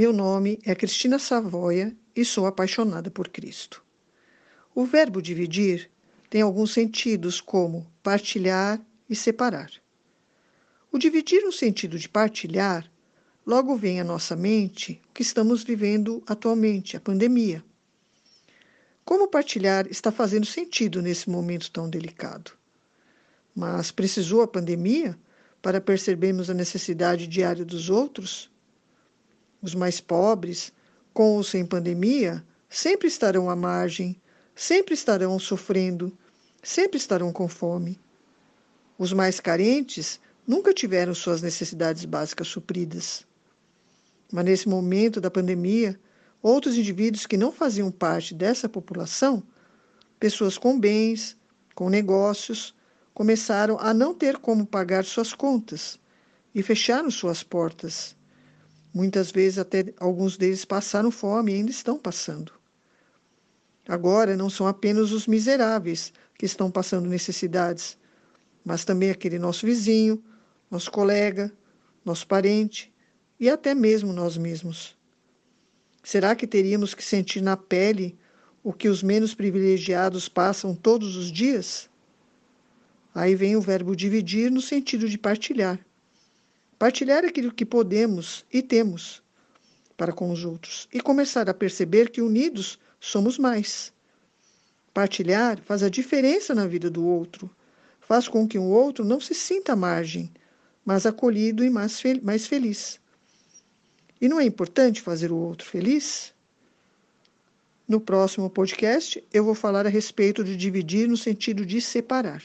Meu nome é Cristina Savoia e sou apaixonada por Cristo. O verbo dividir tem alguns sentidos, como partilhar e separar. O dividir no sentido de partilhar, logo vem à nossa mente o que estamos vivendo atualmente, a pandemia. Como partilhar está fazendo sentido nesse momento tão delicado? Mas precisou a pandemia para percebermos a necessidade diária dos outros? Os mais pobres, com ou sem pandemia, sempre estarão à margem, sempre estarão sofrendo, sempre estarão com fome. Os mais carentes nunca tiveram suas necessidades básicas supridas. Mas nesse momento da pandemia, outros indivíduos que não faziam parte dessa população, pessoas com bens, com negócios, começaram a não ter como pagar suas contas e fecharam suas portas Muitas vezes até alguns deles passaram fome e ainda estão passando. Agora não são apenas os miseráveis que estão passando necessidades, mas também aquele nosso vizinho, nosso colega, nosso parente e até mesmo nós mesmos. Será que teríamos que sentir na pele o que os menos privilegiados passam todos os dias? Aí vem o verbo dividir no sentido de partilhar. Partilhar aquilo que podemos e temos para com os outros e começar a perceber que unidos somos mais. Partilhar faz a diferença na vida do outro, faz com que o outro não se sinta à margem, mas acolhido e mais, fel mais feliz. E não é importante fazer o outro feliz? No próximo podcast, eu vou falar a respeito de dividir no sentido de separar.